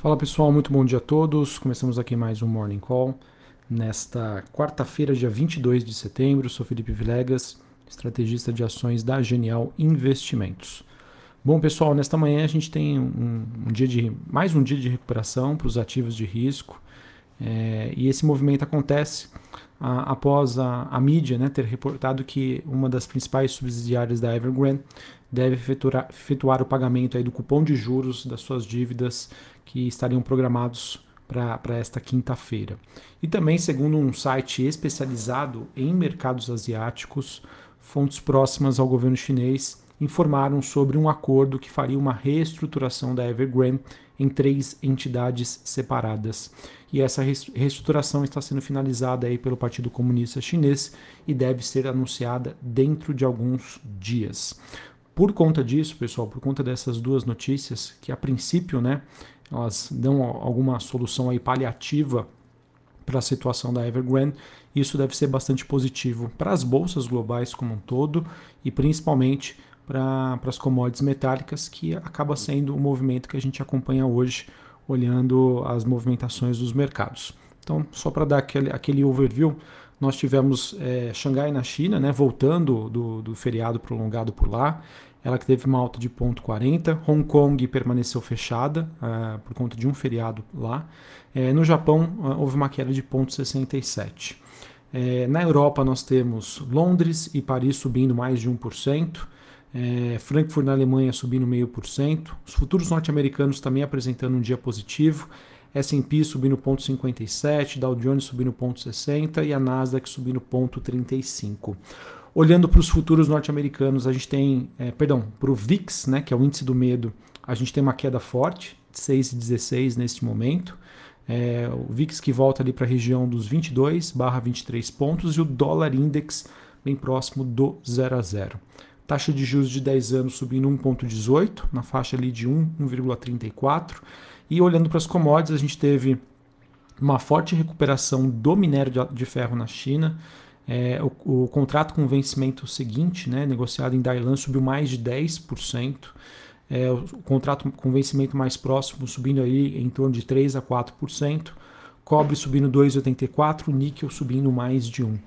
Fala pessoal, muito bom dia a todos. Começamos aqui mais um Morning Call. Nesta quarta-feira, dia 22 de setembro, sou Felipe Vilegas, estrategista de ações da Genial Investimentos. Bom pessoal, nesta manhã a gente tem um, um dia de mais um dia de recuperação para os ativos de risco é, e esse movimento acontece após a, a mídia né, ter reportado que uma das principais subsidiárias da Evergrande deve efetuar, efetuar o pagamento aí do cupom de juros das suas dívidas que estariam programados para esta quinta-feira. E também, segundo um site especializado em mercados asiáticos, fontes próximas ao governo chinês informaram sobre um acordo que faria uma reestruturação da Evergrande em três entidades separadas. E essa reestruturação está sendo finalizada aí pelo Partido Comunista Chinês e deve ser anunciada dentro de alguns dias. Por conta disso, pessoal, por conta dessas duas notícias, que a princípio, né, elas dão alguma solução aí paliativa para a situação da Evergrande, isso deve ser bastante positivo para as bolsas globais como um todo e principalmente para as commodities metálicas, que acaba sendo o movimento que a gente acompanha hoje, olhando as movimentações dos mercados. Então, só para dar aquele, aquele overview, nós tivemos é, Xangai na China, né, voltando do, do feriado prolongado por lá ela que teve uma alta de 0,40. Hong Kong permaneceu fechada uh, por conta de um feriado lá. Uh, no Japão uh, houve uma queda de 0,67. na Europa nós temos Londres e Paris subindo mais de 1%. Frankfurt na Alemanha subindo 0,5%. Os futuros norte-americanos também apresentando um dia positivo. S&P subindo 0,57, Dow Jones subindo 0,60 e a Nasdaq subindo 0,35. Olhando para os futuros norte-americanos, a gente tem, é, perdão, para o VIX, né, que é o índice do medo, a gente tem uma queda forte, de 6,16 neste momento. É, o VIX que volta ali para a região dos 22 barra 23 pontos e o dólar index bem próximo do 0 a 0. Taxa de juros de 10 anos subindo 1,18, na faixa ali de 1,34. E olhando para as commodities, a gente teve uma forte recuperação do minério de ferro na China. É, o, o, contrato com vencimento seguinte, né, negociado em Dailan, subiu mais de 10%. É, o, contrato com vencimento mais próximo subindo aí em torno de 3 a 4%. Cobre subindo 2,84%, níquel subindo mais de 1%.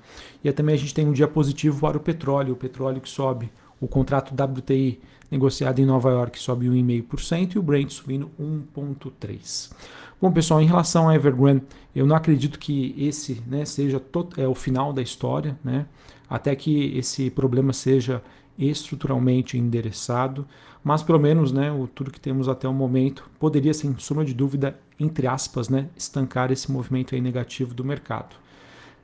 E aí também a gente tem um dia positivo para o petróleo, o petróleo que sobe, o contrato WTI negociado em Nova York sobe 1,5% e o Brent subindo 1,3%. Bom, pessoal, em relação à Evergrande, eu não acredito que esse né, seja é, o final da história, né, até que esse problema seja estruturalmente endereçado, mas pelo menos né, o, tudo que temos até o momento poderia, sem sombra de dúvida, entre aspas, né, estancar esse movimento negativo do mercado.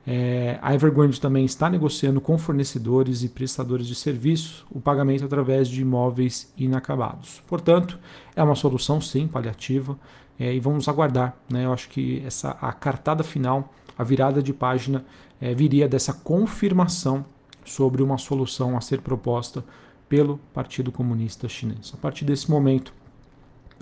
É, a Evergrande também está negociando com fornecedores e prestadores de serviços o pagamento através de imóveis inacabados. Portanto, é uma solução sim paliativa, é, e vamos aguardar. Né? Eu acho que essa a cartada final, a virada de página, é, viria dessa confirmação sobre uma solução a ser proposta pelo Partido Comunista Chinês. A partir desse momento,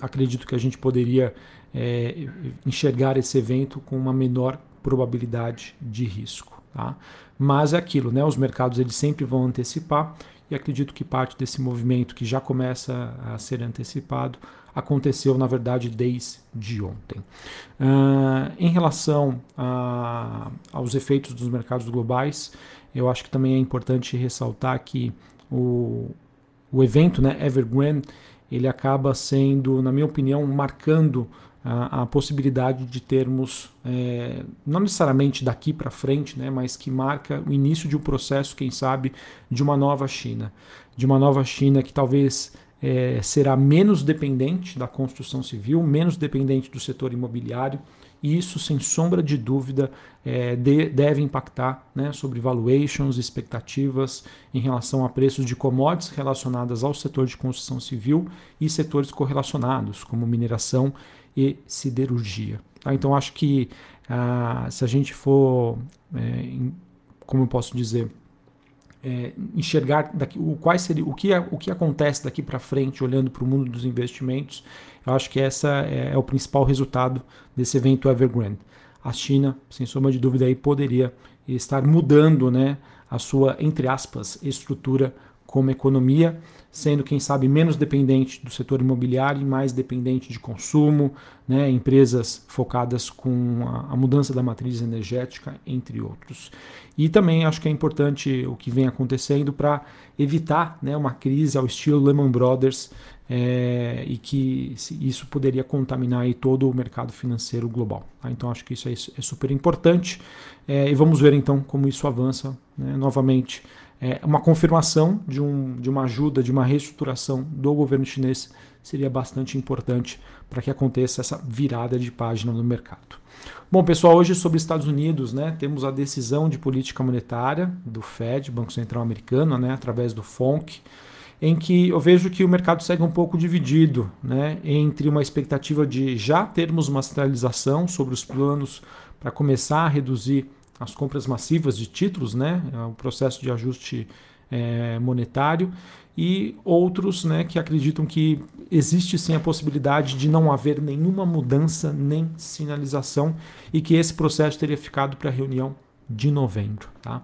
acredito que a gente poderia é, enxergar esse evento com uma menor probabilidade de risco. Tá? Mas é aquilo, né? os mercados eles sempre vão antecipar e acredito que parte desse movimento que já começa a ser antecipado aconteceu, na verdade, desde ontem. Uh, em relação a, aos efeitos dos mercados globais, eu acho que também é importante ressaltar que o, o evento né, Evergrande ele acaba sendo, na minha opinião, marcando a, a possibilidade de termos, é, não necessariamente daqui para frente, né, mas que marca o início de um processo, quem sabe, de uma nova China. De uma nova China que talvez é, será menos dependente da construção civil, menos dependente do setor imobiliário, e isso, sem sombra de dúvida, é, de, deve impactar né, sobre valuations, expectativas em relação a preços de commodities relacionadas ao setor de construção civil e setores correlacionados, como mineração e siderurgia. Tá? Então, acho que ah, se a gente for, é, em, como eu posso dizer, é, enxergar daqui, o, quais seria, o, que, é, o que acontece daqui para frente, olhando para o mundo dos investimentos, eu acho que essa é, é, o principal resultado desse evento Evergrande. A China, sem sombra de dúvida, aí poderia estar mudando né, a sua, entre aspas, estrutura como economia, sendo, quem sabe, menos dependente do setor imobiliário e mais dependente de consumo, né, empresas focadas com a, a, mudança da matriz energética, entre outros. E também acho que é importante o que vem acontecendo para evitar né, uma crise ao estilo Lehman Brothers é, e que isso poderia contaminar aí todo o mercado financeiro global. Tá? Então acho que isso é, é super importante é, e vamos ver então como isso avança né, novamente é, uma confirmação de, um, de uma ajuda, de uma reestruturação do governo chinês seria bastante importante para que aconteça essa virada de página no mercado. Bom, pessoal, hoje sobre Estados Unidos, né, temos a decisão de política monetária do Fed, Banco Central Americano, né, através do FONC, em que eu vejo que o mercado segue um pouco dividido né, entre uma expectativa de já termos uma centralização sobre os planos para começar a reduzir as compras massivas de títulos, né, é o processo de ajuste é, monetário, e outros né, que acreditam que existe sim a possibilidade de não haver nenhuma mudança nem sinalização e que esse processo teria ficado para a reunião de novembro. Tá?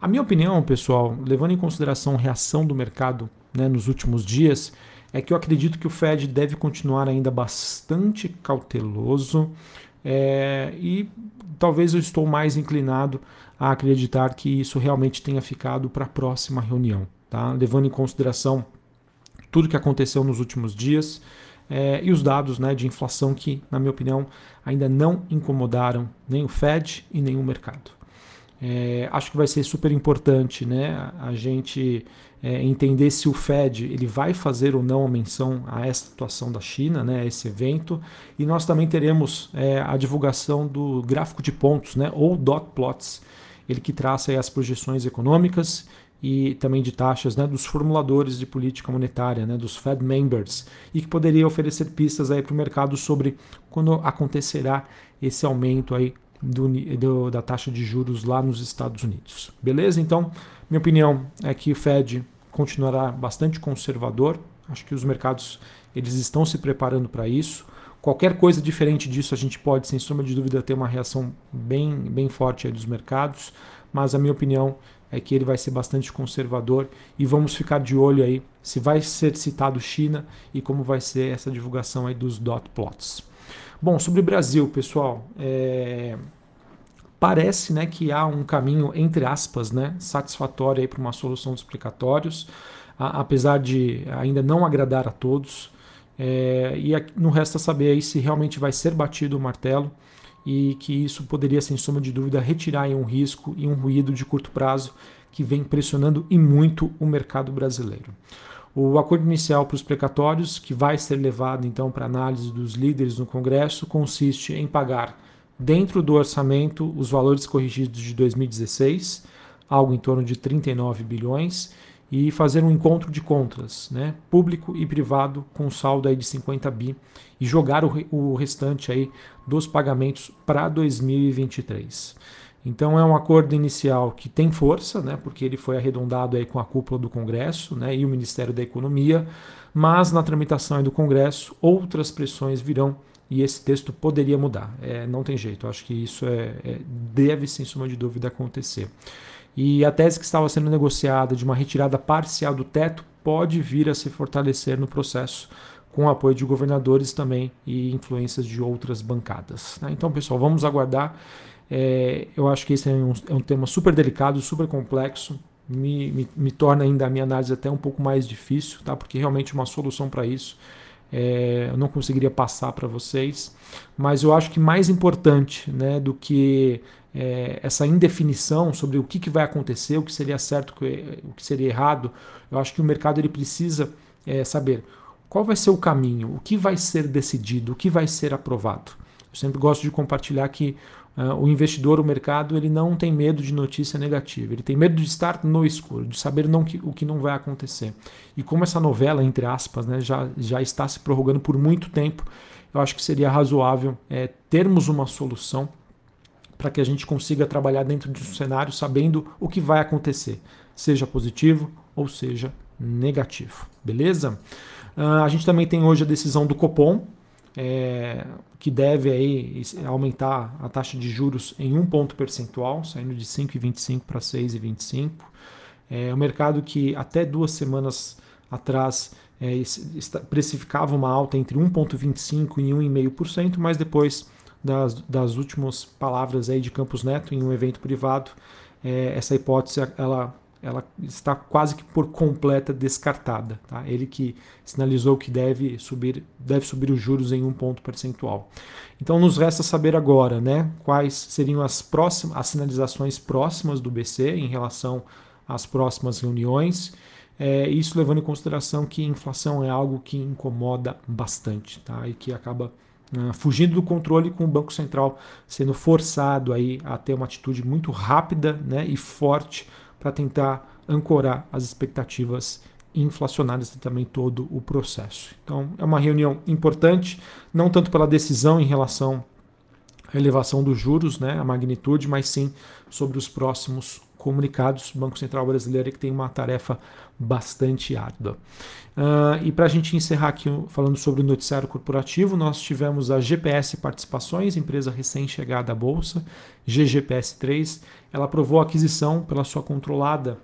A minha opinião, pessoal, levando em consideração a reação do mercado né, nos últimos dias, é que eu acredito que o Fed deve continuar ainda bastante cauteloso é, e talvez eu estou mais inclinado a acreditar que isso realmente tenha ficado para a próxima reunião, tá? levando em consideração tudo que aconteceu nos últimos dias é, e os dados né, de inflação que, na minha opinião, ainda não incomodaram nem o Fed e nem o mercado. É, acho que vai ser super importante né, a gente é, entender se o Fed ele vai fazer ou não a menção a essa situação da China, né, a esse evento. E nós também teremos é, a divulgação do gráfico de pontos, né, ou dot plots, ele que traça as projeções econômicas e também de taxas né, dos formuladores de política monetária, né, dos Fed members, e que poderia oferecer pistas para o mercado sobre quando acontecerá esse aumento aí do, do, da taxa de juros lá nos Estados Unidos. Beleza? Então, minha opinião é que o Fed continuará bastante conservador. Acho que os mercados eles estão se preparando para isso. Qualquer coisa diferente disso, a gente pode, sem sombra de dúvida, ter uma reação bem, bem forte dos mercados. Mas a minha opinião é que ele vai ser bastante conservador e vamos ficar de olho aí se vai ser citado China e como vai ser essa divulgação aí dos dot plots. Bom, sobre o Brasil, pessoal, é... parece né, que há um caminho, entre aspas, né, satisfatório para uma solução dos explicatórios, a, apesar de ainda não agradar a todos. É... e não resta saber aí se realmente vai ser batido o martelo e que isso poderia, sem sombra de dúvida, retirar um risco e um ruído de curto prazo que vem pressionando e muito o mercado brasileiro. O acordo inicial para os precatórios, que vai ser levado então para análise dos líderes no Congresso, consiste em pagar dentro do orçamento os valores corrigidos de 2016, algo em torno de 39 bilhões, e fazer um encontro de contas, né, público e privado, com saldo aí de 50 bi, e jogar o, o restante aí dos pagamentos para 2023. Então é um acordo inicial que tem força, né, porque ele foi arredondado aí com a cúpula do Congresso né, e o Ministério da Economia, mas na tramitação do Congresso outras pressões virão e esse texto poderia mudar. É, não tem jeito, acho que isso é, é, deve, sem suma de dúvida, acontecer. E a tese que estava sendo negociada de uma retirada parcial do teto pode vir a se fortalecer no processo, com o apoio de governadores também e influências de outras bancadas. Né? Então, pessoal, vamos aguardar. É, eu acho que esse é um, é um, tema super delicado, super complexo, me, me, me, torna ainda a minha análise até um pouco mais difícil, tá? porque realmente uma solução para isso é, eu não conseguiria passar para vocês. Mas eu acho que mais importante né, do que é, essa indefinição sobre o que, que vai acontecer, o que seria certo, o que seria errado, eu acho que o mercado ele precisa é, saber qual vai ser o caminho, o que vai ser decidido, o que vai ser aprovado. Eu sempre gosto de compartilhar que o investidor, o mercado, ele não tem medo de notícia negativa, ele tem medo de estar no escuro, de saber não que, o que não vai acontecer. E como essa novela, entre aspas, né, já, já está se prorrogando por muito tempo, eu acho que seria razoável é, termos uma solução para que a gente consiga trabalhar dentro de um cenário sabendo o que vai acontecer, seja positivo ou seja negativo. Beleza? Uh, a gente também tem hoje a decisão do Copom, é, que deve aí aumentar a taxa de juros em um ponto percentual, saindo de 5,25 para 6,25. É um mercado que até duas semanas atrás é, precificava uma alta entre 1,25% e 1,5%, mas depois das, das últimas palavras aí de Campos Neto em um evento privado, é, essa hipótese ela, ela está quase que por completa descartada. Tá? Ele que sinalizou que deve subir, deve subir os juros em um ponto percentual. Então nos resta saber agora né, quais seriam as, próximas, as sinalizações próximas do BC em relação às próximas reuniões. É, isso levando em consideração que inflação é algo que incomoda bastante tá? e que acaba uh, fugindo do controle com o Banco Central sendo forçado aí a ter uma atitude muito rápida né, e forte para tentar ancorar as expectativas inflacionárias e também todo o processo. Então é uma reunião importante, não tanto pela decisão em relação à elevação dos juros, né, a magnitude, mas sim sobre os próximos comunicados. O Banco Central Brasileiro é que tem uma tarefa bastante árdua. Uh, e para a gente encerrar aqui falando sobre o noticiário corporativo, nós tivemos a GPS Participações, empresa recém-chegada à Bolsa, GGPS3. Ela aprovou a aquisição pela sua controlada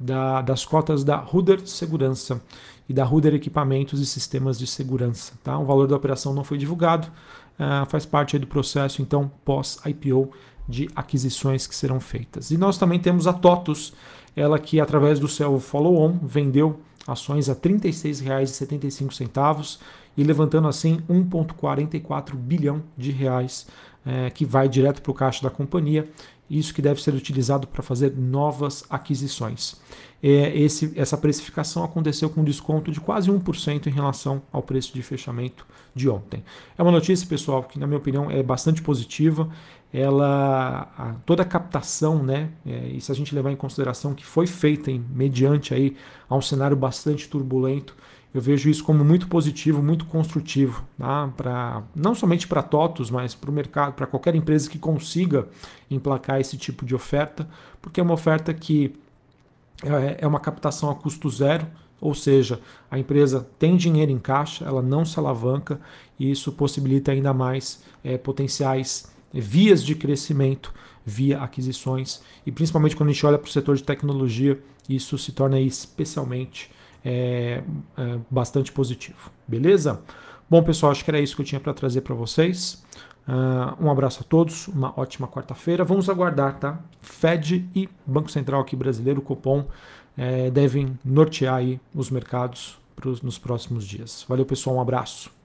da, das cotas da Ruder Segurança e da Ruder Equipamentos e Sistemas de Segurança. Tá? O valor da operação não foi divulgado, uh, faz parte do processo, então, pós-IPO de aquisições que serão feitas. E nós também temos a TOTUS, ela que através do seu follow-on vendeu ações a R$ 36,75 e levantando assim 1,44 bilhão de reais é, que vai direto para o caixa da companhia. Isso que deve ser utilizado para fazer novas aquisições. É, esse, essa precificação aconteceu com desconto de quase 1% em relação ao preço de fechamento de ontem. É uma notícia, pessoal, que na minha opinião é bastante positiva ela a, toda a captação, né, é, e se a gente levar em consideração que foi feita em, mediante aí a um cenário bastante turbulento, eu vejo isso como muito positivo, muito construtivo, tá? para não somente para TOTOS, mas para o mercado, para qualquer empresa que consiga emplacar esse tipo de oferta, porque é uma oferta que é, é uma captação a custo zero, ou seja, a empresa tem dinheiro em caixa, ela não se alavanca e isso possibilita ainda mais é, potenciais vias de crescimento via aquisições e principalmente quando a gente olha para o setor de tecnologia, isso se torna especialmente é, é, bastante positivo. Beleza? Bom, pessoal, acho que era isso que eu tinha para trazer para vocês. Uh, um abraço a todos, uma ótima quarta-feira. Vamos aguardar, tá? Fed e Banco Central aqui brasileiro, Copom, é, devem nortear aí os mercados pros, nos próximos dias. Valeu, pessoal, um abraço.